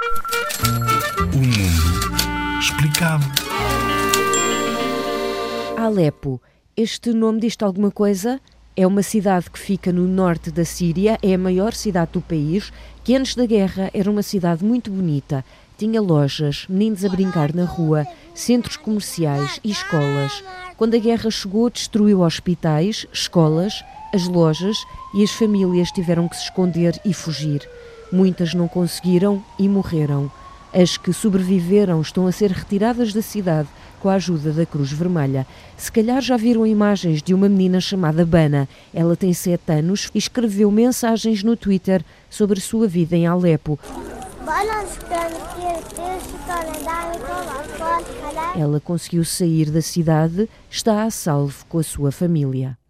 O mundo explicado. Alepo. Este nome diz-te alguma coisa? É uma cidade que fica no norte da Síria, é a maior cidade do país, que antes da guerra era uma cidade muito bonita. Tinha lojas, meninos a brincar na rua, centros comerciais e escolas. Quando a guerra chegou, destruiu hospitais, escolas, as lojas e as famílias tiveram que se esconder e fugir. Muitas não conseguiram e morreram. As que sobreviveram estão a ser retiradas da cidade com a ajuda da Cruz Vermelha. Se calhar já viram imagens de uma menina chamada Bana. Ela tem sete anos e escreveu mensagens no Twitter sobre a sua vida em Alepo. Ela conseguiu sair da cidade, está a salvo com a sua família.